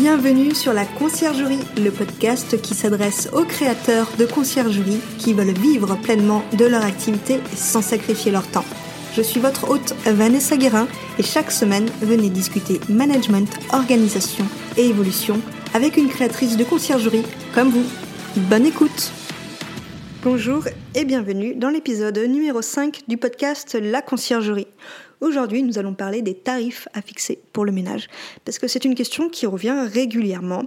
Bienvenue sur la Conciergerie, le podcast qui s'adresse aux créateurs de conciergerie qui veulent vivre pleinement de leur activité sans sacrifier leur temps. Je suis votre hôte Vanessa Guérin et chaque semaine, venez discuter management, organisation et évolution avec une créatrice de conciergerie comme vous. Bonne écoute Bonjour et bienvenue dans l'épisode numéro 5 du podcast La Conciergerie. Aujourd'hui, nous allons parler des tarifs à fixer pour le ménage, parce que c'est une question qui revient régulièrement.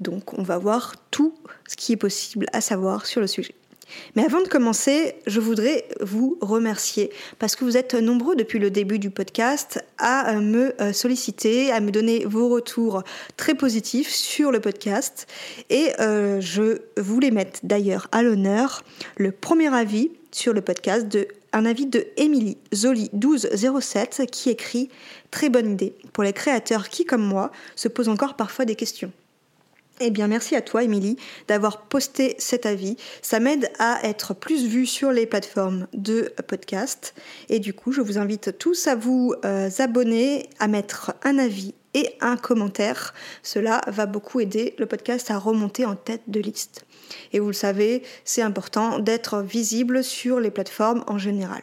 Donc, on va voir tout ce qui est possible à savoir sur le sujet. Mais avant de commencer, je voudrais vous remercier parce que vous êtes nombreux depuis le début du podcast à me euh, solliciter, à me donner vos retours très positifs sur le podcast. Et euh, je voulais mettre d'ailleurs à l'honneur le premier avis sur le podcast de un avis de Émilie Zoli 1207 qui écrit Très bonne idée pour les créateurs qui, comme moi, se posent encore parfois des questions. Eh bien, merci à toi, Émilie, d'avoir posté cet avis. Ça m'aide à être plus vue sur les plateformes de podcast. Et du coup, je vous invite tous à vous euh, abonner, à mettre un avis et un commentaire. Cela va beaucoup aider le podcast à remonter en tête de liste. Et vous le savez, c'est important d'être visible sur les plateformes en général.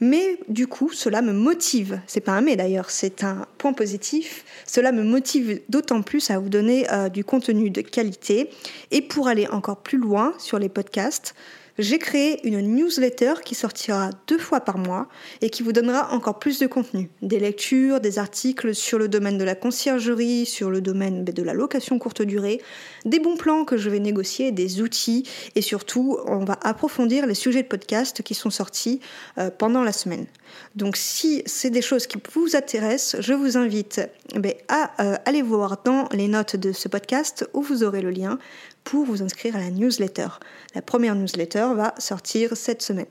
Mais du coup, cela me motive, c'est pas un mais d'ailleurs, c'est un point positif, cela me motive d'autant plus à vous donner euh, du contenu de qualité. Et pour aller encore plus loin sur les podcasts, j'ai créé une newsletter qui sortira deux fois par mois et qui vous donnera encore plus de contenu. Des lectures, des articles sur le domaine de la conciergerie, sur le domaine de la location courte durée, des bons plans que je vais négocier, des outils et surtout on va approfondir les sujets de podcast qui sont sortis euh, pendant la semaine. Donc si c'est des choses qui vous intéressent, je vous invite eh ben, à euh, aller voir dans les notes de ce podcast où vous aurez le lien pour vous inscrire à la newsletter. La première newsletter va sortir cette semaine.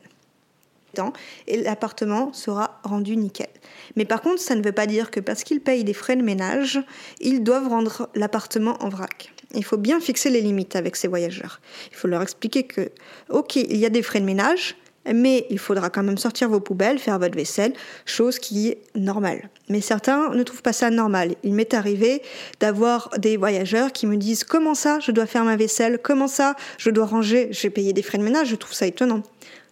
Et l'appartement sera rendu nickel. Mais par contre, ça ne veut pas dire que parce qu'ils payent des frais de ménage, ils doivent rendre l'appartement en vrac. Il faut bien fixer les limites avec ces voyageurs. Il faut leur expliquer que, ok, il y a des frais de ménage, mais il faudra quand même sortir vos poubelles, faire votre vaisselle, chose qui est normale. Mais certains ne trouvent pas ça normal. Il m'est arrivé d'avoir des voyageurs qui me disent comment ça? Je dois faire ma vaisselle, comment ça? Je dois ranger, j'ai payé des frais de ménage, je trouve ça étonnant.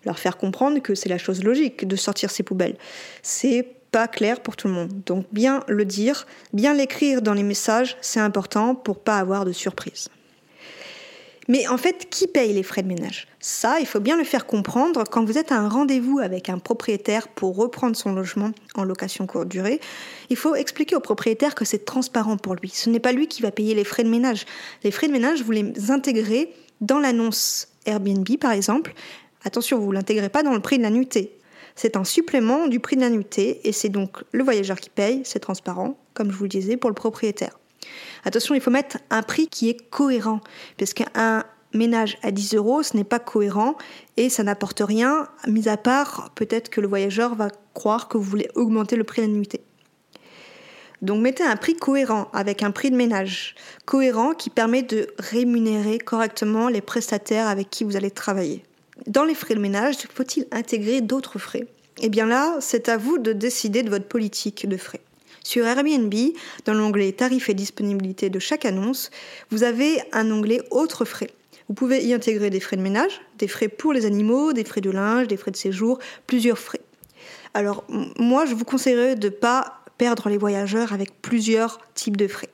Leur faire comprendre que c'est la chose logique de sortir ces poubelles. C'est pas clair pour tout le monde. Donc bien le dire, bien l'écrire dans les messages, c'est important pour pas avoir de surprise. Mais en fait, qui paye les frais de ménage? Ça, il faut bien le faire comprendre quand vous êtes à un rendez-vous avec un propriétaire pour reprendre son logement en location courte durée. Il faut expliquer au propriétaire que c'est transparent pour lui. Ce n'est pas lui qui va payer les frais de ménage. Les frais de ménage, vous les intégrez dans l'annonce Airbnb, par exemple. Attention, vous ne l'intégrez pas dans le prix de la nuitée. C'est un supplément du prix de la nuitée et c'est donc le voyageur qui paye, c'est transparent, comme je vous le disais, pour le propriétaire. Attention, il faut mettre un prix qui est cohérent, parce qu'un ménage à 10 euros, ce n'est pas cohérent et ça n'apporte rien, mis à part peut-être que le voyageur va croire que vous voulez augmenter le prix de. Donc mettez un prix cohérent avec un prix de ménage cohérent qui permet de rémunérer correctement les prestataires avec qui vous allez travailler. Dans les frais de ménage, faut-il intégrer d'autres frais? Eh bien là, c'est à vous de décider de votre politique de frais. Sur Airbnb, dans l'onglet Tarifs et disponibilité de chaque annonce, vous avez un onglet Autres frais. Vous pouvez y intégrer des frais de ménage, des frais pour les animaux, des frais de linge, des frais de séjour, plusieurs frais. Alors moi, je vous conseillerais de ne pas perdre les voyageurs avec plusieurs types de frais.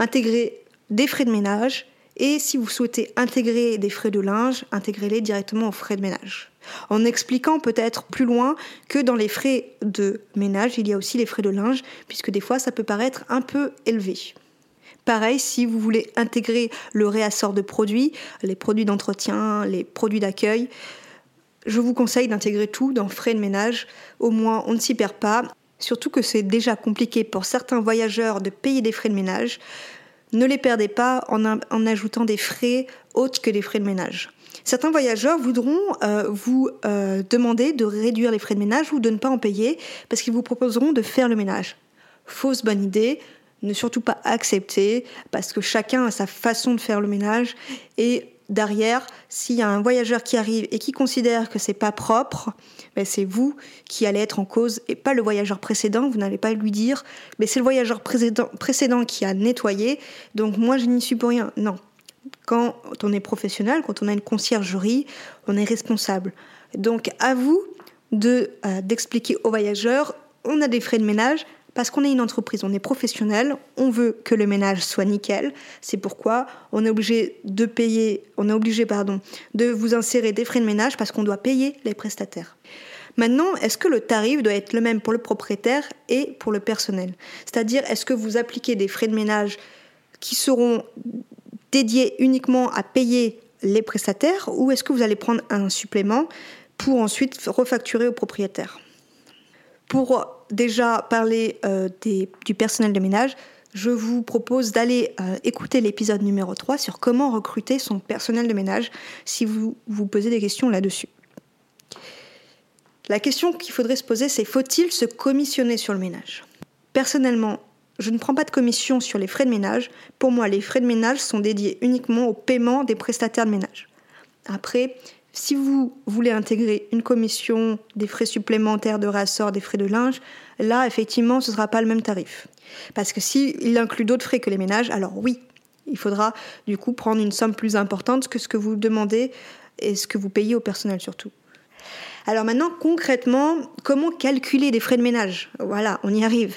Intégrer des frais de ménage et si vous souhaitez intégrer des frais de linge, intégrez-les directement aux frais de ménage en expliquant peut-être plus loin que dans les frais de ménage, il y a aussi les frais de linge, puisque des fois ça peut paraître un peu élevé. Pareil, si vous voulez intégrer le réassort de produits, les produits d'entretien, les produits d'accueil, je vous conseille d'intégrer tout dans frais de ménage. Au moins, on ne s'y perd pas. surtout que c'est déjà compliqué pour certains voyageurs de payer des frais de ménage, ne les perdez pas en, ajoutant des frais autres que les frais de ménage. Certains voyageurs voudront euh, vous euh, demander de réduire les frais de ménage ou de ne pas en payer parce qu'ils vous proposeront de faire le ménage. Fausse bonne idée, ne surtout pas accepter parce que chacun a sa façon de faire le ménage et derrière, s'il y a un voyageur qui arrive et qui considère que c'est pas propre, ben c'est vous qui allez être en cause et pas le voyageur précédent. Vous n'allez pas lui dire, mais c'est le voyageur précédent, précédent qui a nettoyé, donc moi je n'y suis pour rien. Non. Quand on est professionnel, quand on a une conciergerie, on est responsable. Donc à vous euh, d'expliquer aux voyageurs, on a des frais de ménage, parce qu'on est une entreprise, on est professionnel, on veut que le ménage soit nickel. C'est pourquoi on est obligé de payer, on est obligé pardon, de vous insérer des frais de ménage parce qu'on doit payer les prestataires. Maintenant, est-ce que le tarif doit être le même pour le propriétaire et pour le personnel? C'est-à-dire, est-ce que vous appliquez des frais de ménage qui seront dédiés uniquement à payer les prestataires ou est-ce que vous allez prendre un supplément pour ensuite refacturer au propriétaire? Pour déjà parler euh, du personnel de ménage, je vous propose d'aller euh, écouter l'épisode numéro 3 sur comment recruter son personnel de ménage si vous vous posez des questions là-dessus. La question qu'il faudrait se poser, c'est faut-il se commissionner sur le ménage? Personnellement, je ne prends pas de commission sur les frais de ménage. Pour moi, les frais de ménage sont dédiés uniquement au paiement des prestataires de ménage. Après, si vous voulez intégrer une commission, des frais supplémentaires de rassort, des frais de linge, là, effectivement, ce ne sera pas le même tarif. Parce que s'il inclut d'autres frais que les ménages, alors oui, il faudra du coup prendre une somme plus importante que ce que vous demandez et ce que vous payez au personnel surtout. Alors maintenant, concrètement, comment calculer des frais de ménage? Voilà, on y arrive.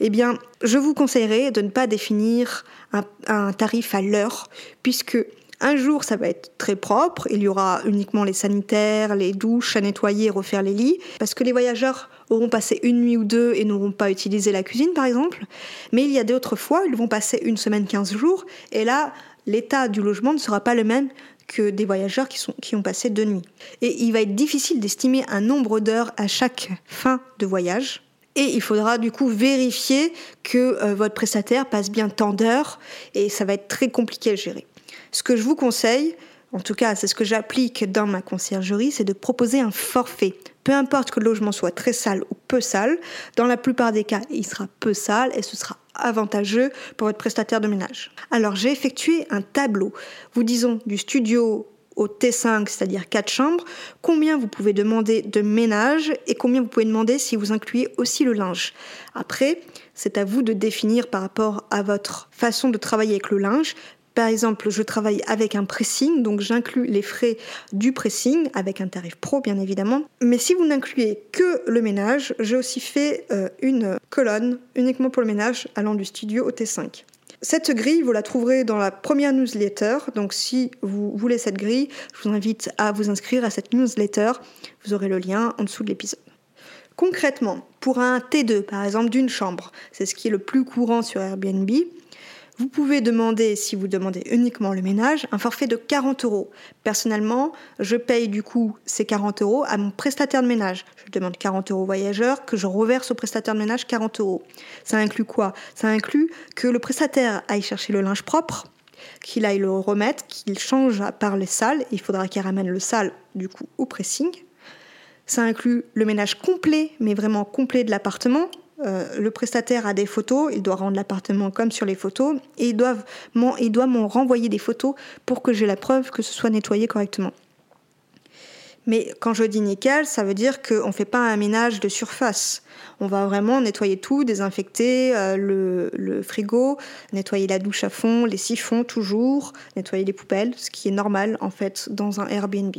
Eh bien, je vous conseillerais de ne pas définir un, un tarif à l'heure, puisque un jour, ça va être très propre. Il y aura uniquement les sanitaires, les douches à nettoyer et refaire les lits. Parce que les voyageurs auront passé une nuit ou deux et n'auront pas utilisé la cuisine, par exemple. Mais il y a d'autres fois, ils vont passer une semaine, 15 jours. Et là, l'état du logement ne sera pas le même que des voyageurs qui, sont, qui ont passé deux nuits. Et il va être difficile d'estimer un nombre d'heures à chaque fin de voyage. Et il faudra du coup vérifier que euh, votre prestataire passe bien tant d'heures et ça va être très compliqué à gérer. Ce que je vous conseille, en tout cas c'est ce que j'applique dans ma conciergerie, c'est de proposer un forfait. Peu importe que le logement soit très sale ou peu sale, dans la plupart des cas, il sera peu sale et ce sera avantageux pour votre prestataire de ménage. Alors j'ai effectué un tableau, vous disons du studio au T5, c'est-à-dire 4 chambres, combien vous pouvez demander de ménage et combien vous pouvez demander si vous incluez aussi le linge. Après, c'est à vous de définir par rapport à votre façon de travailler avec le linge par exemple, je travaille avec un pressing, donc j'inclus les frais du pressing avec un tarif pro bien évidemment. Mais si vous n'incluez que le ménage, j'ai aussi fait euh, une colonne uniquement pour le ménage allant du studio au T5. Cette grille, vous la trouverez dans la première newsletter. Donc si vous voulez cette grille, je vous invite à vous inscrire à cette newsletter. Vous aurez le lien en dessous de l'épisode. Concrètement, pour un T2 par exemple d'une chambre, c'est ce qui est le plus courant sur Airbnb, vous pouvez demander, si vous demandez uniquement le ménage, un forfait de 40 euros. Personnellement, je paye du coup ces 40 euros à mon prestataire de ménage. Je demande 40 euros voyageur, que je reverse au prestataire de ménage 40 euros. Ça inclut quoi? Ça inclut que le prestataire aille chercher le linge propre, qu'il aille le remettre, qu'il change par les salles. Il faudra qu'il ramène le sale du coup au pressing. Ça inclut le ménage complet, mais vraiment complet de l'appartement, euh, le prestataire a des photos, il doit rendre l'appartement comme sur les photos, et il doit m'en renvoyer des photos pour que j'ai la preuve que ce soit nettoyé correctement. Mais quand je dis nickel, ça veut dire qu'on ne fait pas un ménage de surface. On va vraiment nettoyer tout, désinfecter euh, le, frigo, nettoyer la douche à fond, les siphons toujours, nettoyer les poubelles, ce qui est normal en fait dans un Airbnb.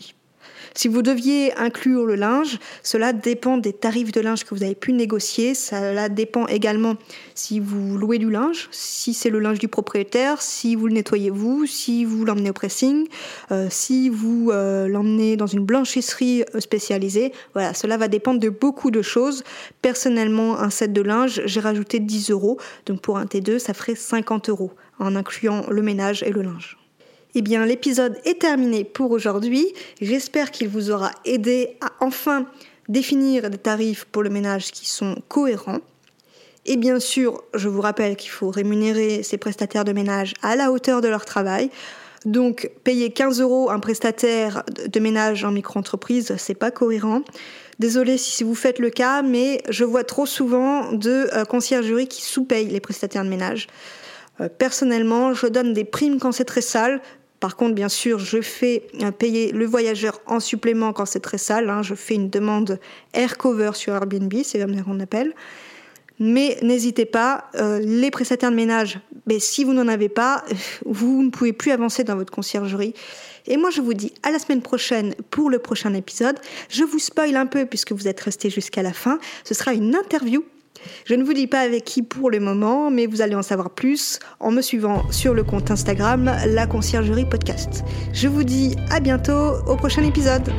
Si vous deviez inclure le linge, cela dépend des tarifs de linge que vous avez pu négocier. Cela dépend également si vous louez du linge, si c'est le linge du propriétaire, si vous le nettoyez vous, si vous l'emmenez au pressing, euh, si vous euh, l'emmenez dans une blanchisserie euh, spécialisée. Voilà, cela va dépendre de beaucoup de choses. Personnellement, un set de linge, j'ai rajouté 10 euros. Donc pour un T2, ça ferait 50 euros en incluant le ménage et le linge. Eh bien, l'épisode est terminé pour aujourd'hui. J'espère qu'il vous aura aidé à enfin définir des tarifs pour le ménage qui sont cohérents. Et bien sûr, je vous rappelle qu'il faut rémunérer ces prestataires de ménage à la hauteur de leur travail. Donc, payer 15 euros un prestataire de ménage en micro-entreprise, c'est pas cohérent. Désolée si vous faites le cas, mais je vois trop souvent de euh, conciergeries qui sous-payent les prestataires de ménage. Euh, personnellement, je donne des primes quand c'est très sale. Par contre, bien sûr, je fais euh, payer le voyageur en supplément quand c'est très sale. Hein. Je fais une demande air cover sur Airbnb, c'est comme ça qu'on appelle. Mais n'hésitez pas, euh, les prestataires de ménage, mais si vous n'en avez pas, vous ne pouvez plus avancer dans votre conciergerie. Et moi, je vous dis à la semaine prochaine pour le prochain épisode. Je vous spoil un peu puisque vous êtes resté jusqu'à la fin. Ce sera une interview. Je ne vous dis pas avec qui pour le moment, mais vous allez en savoir plus en me suivant sur le compte Instagram La Conciergerie Podcast. Je vous dis à bientôt au prochain épisode.